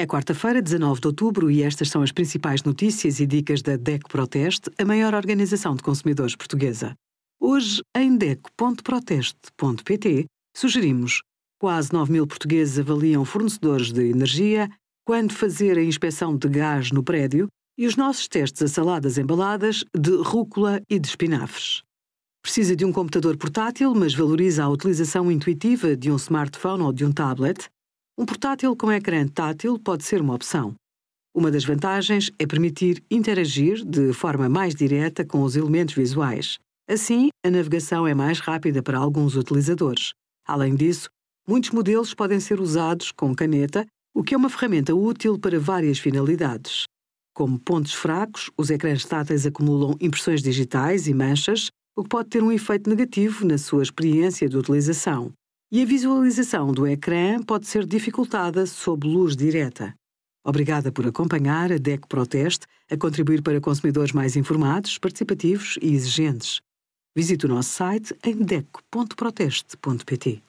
É quarta-feira, 19 de outubro, e estas são as principais notícias e dicas da DEC Proteste, a maior organização de consumidores portuguesa. Hoje, em DEC.proteste.pt, sugerimos quase 9 mil portugueses avaliam fornecedores de energia, quando fazer a inspeção de gás no prédio e os nossos testes a saladas embaladas de rúcula e de espinafres. Precisa de um computador portátil, mas valoriza a utilização intuitiva de um smartphone ou de um tablet? Um portátil com ecrã tátil pode ser uma opção. Uma das vantagens é permitir interagir de forma mais direta com os elementos visuais. Assim, a navegação é mais rápida para alguns utilizadores. Além disso, muitos modelos podem ser usados com caneta, o que é uma ferramenta útil para várias finalidades. Como pontos fracos, os ecrãs táteis acumulam impressões digitais e manchas, o que pode ter um efeito negativo na sua experiência de utilização. E a visualização do ecrã pode ser dificultada sob luz direta. Obrigada por acompanhar a DEC Proteste a contribuir para consumidores mais informados, participativos e exigentes. Visite o nosso site em deco.proteste.pt.